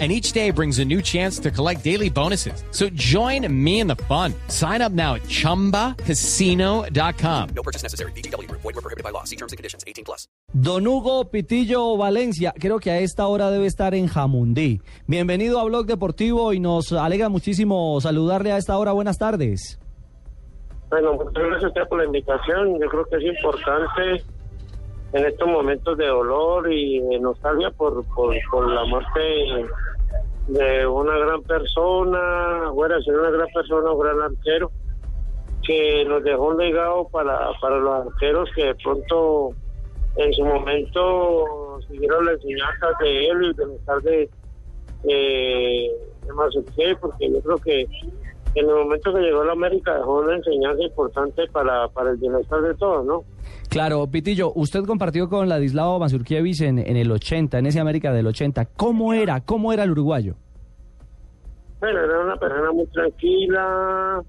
and each day brings a new chance to collect daily bonuses. So join me in the fun. Sign up now at ChumbaCasino.com. No purchase necessary. BGW. Void were prohibited by law. See terms and conditions. 18 plus. Don Hugo Pitillo Valencia, creo que a esta hora debe estar en Jamundí. Bienvenido a Blog Deportivo y nos alegra muchísimo saludarle a esta hora. Buenas tardes. Bueno, muchas gracias a usted por la invitación. Yo creo que es importante en estos momentos de dolor y de nostalgia por, por, por la muerte de una gran persona, fuera ser una gran persona, un gran arquero, que nos dejó un legado para, para los arqueros que de pronto en su momento siguieron las enseñanzas de él y bienestar de, de, de porque yo creo que en el momento que llegó a la América dejó una enseñanza importante para, para el bienestar de todos, ¿no? Claro, Pitillo, usted compartió con Ladislao Mazurkiewicz en, en el 80, en ese América del 80. ¿Cómo era? ¿Cómo era el uruguayo? Bueno, era una persona muy tranquila,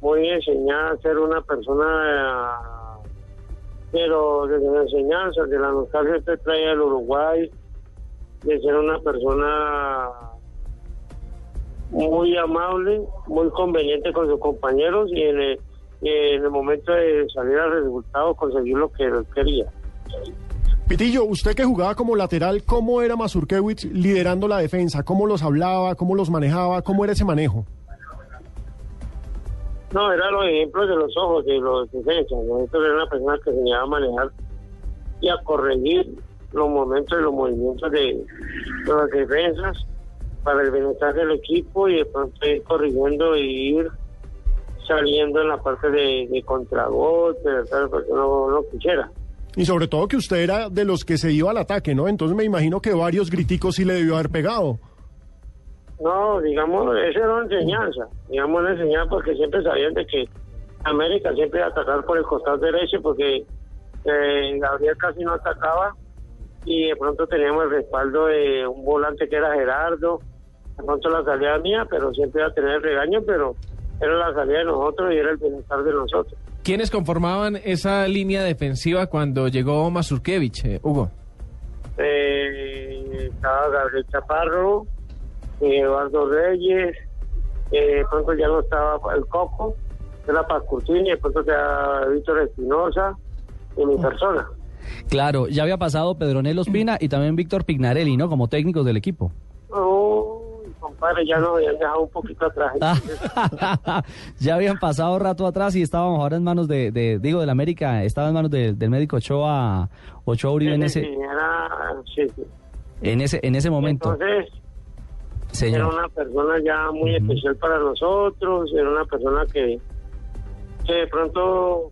muy enseñada a ser una persona, pero desde la enseñanza, de la nostalgia que trae el Uruguay, de ser una persona muy amable, muy conveniente con sus compañeros y en el, en el momento de salir al resultado conseguir lo que él quería. Pitillo, usted que jugaba como lateral, ¿cómo era Mazurkiewicz liderando la defensa? ¿Cómo los hablaba? ¿Cómo los manejaba? ¿Cómo era ese manejo? No, eran los ejemplos de los ojos de los defensas. Nosotros era una persona que enseñaba a manejar y a corregir los momentos y los movimientos de, de las defensas para el bienestar del equipo y de pronto ir corrigiendo y ir saliendo en la parte de, de contragolpe, porque no, no quisiera. Y sobre todo que usted era de los que se iba al ataque, ¿no? Entonces me imagino que varios griticos sí le debió haber pegado. No, digamos, esa era una enseñanza, digamos una enseñanza porque siempre sabían de que América siempre iba a atacar por el costado derecho porque eh, Gabriel casi no atacaba y de pronto teníamos el respaldo de un volante que era Gerardo, de pronto la salida mía, pero siempre iba a tener el regaño, pero era la salida de nosotros y era el bienestar de nosotros. ¿Quiénes conformaban esa línea defensiva cuando llegó Mazurkiewicz, eh, Hugo? Eh, estaba Gabriel Chaparro, eh, Eduardo Reyes, eh, pronto ya no estaba el Coco, era Pascurtini, de pronto estaba Víctor Espinosa y mi persona. Claro, ya había pasado Pedronelo Espina y también Víctor Pignarelli, ¿no? Como técnicos del equipo. Compadre, ya nos habían dejado un poquito atrás. ya habían pasado rato atrás y estábamos ahora en manos de, de digo, del América, estaba en manos de- del médico Ochoa, Ochoa Uribe en ese, era- sí, sí. en ese, en ese momento. Entonces, era una persona ya muy especial para nosotros, era una persona que, que de pronto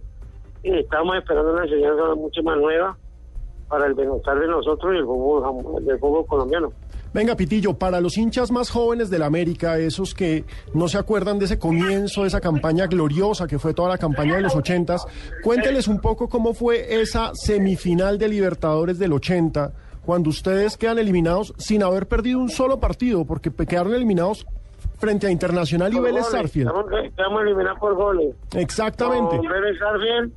estábamos esperando una enseñanza mucho más nueva para el bienestar de nosotros y el fútbol, del fútbol colombiano. Venga, Pitillo, para los hinchas más jóvenes del América, esos que no se acuerdan de ese comienzo, de esa campaña gloriosa que fue toda la campaña de los ochentas, cuénteles un poco cómo fue esa semifinal de Libertadores del 80, cuando ustedes quedan eliminados sin haber perdido un solo partido, porque quedaron eliminados frente a Internacional y Por Vélez goles, Sarfield. Estamos, estamos eliminados por goles. Exactamente. Vélez Sarfield,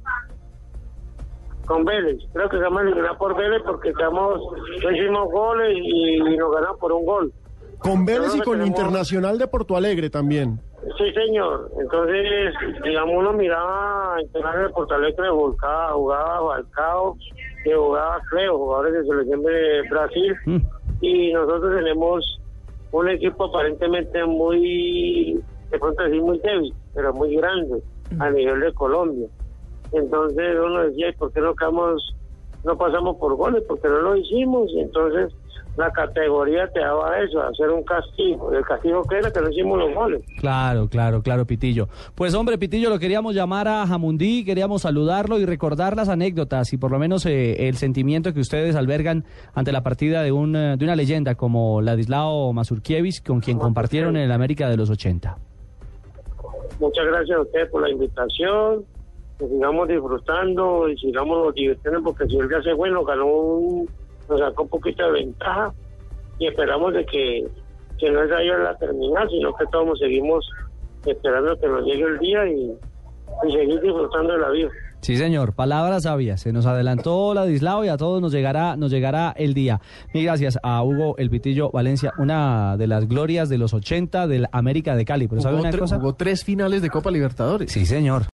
con Vélez. Creo que estamos eliminados por Vélez porque estamos, no hicimos goles y, y nos ganamos por un gol. Con Vélez y con tenemos- Internacional de Porto Alegre también. Sí, señor. Entonces, digamos, uno miraba canales de Porto Alegre, jugaba, jugaba Balcao, que jugaba Cleo, jugadores de selección de Brasil. Mm. Y nosotros tenemos un equipo aparentemente muy, de pronto decir muy débil, pero muy grande a nivel de Colombia. Entonces uno decía, ¿y por qué no quedamos, no pasamos por goles? Porque no lo hicimos. Y entonces la categoría te daba eso, hacer un castigo. ¿El castigo que era? Que no hicimos los goles. Claro, claro, claro, Pitillo. Pues hombre, Pitillo, lo queríamos llamar a Jamundí, queríamos saludarlo y recordar las anécdotas y por lo menos eh, el sentimiento que ustedes albergan ante la partida de, un, eh, de una leyenda como Ladislao Mazurkiewicz, con quien compartieron en el América de los 80. Muchas gracias a ustedes por la invitación que sigamos disfrutando y sigamos divirtiendo porque si el día se fue nos ganó un, nos sacó un poquito de ventaja y esperamos de que, que no sea yo la terminal, sino que todos seguimos esperando que nos llegue el día y, y seguir disfrutando de la vida. Sí, señor. Palabras sabias. Se nos adelantó Ladislao y a todos nos llegará, nos llegará el día. Mil gracias a Hugo El Pitillo Valencia, una de las glorias de los 80 del América de Cali. Pero ¿sabe una cosa? jugó tres finales de Copa Libertadores. Sí, señor.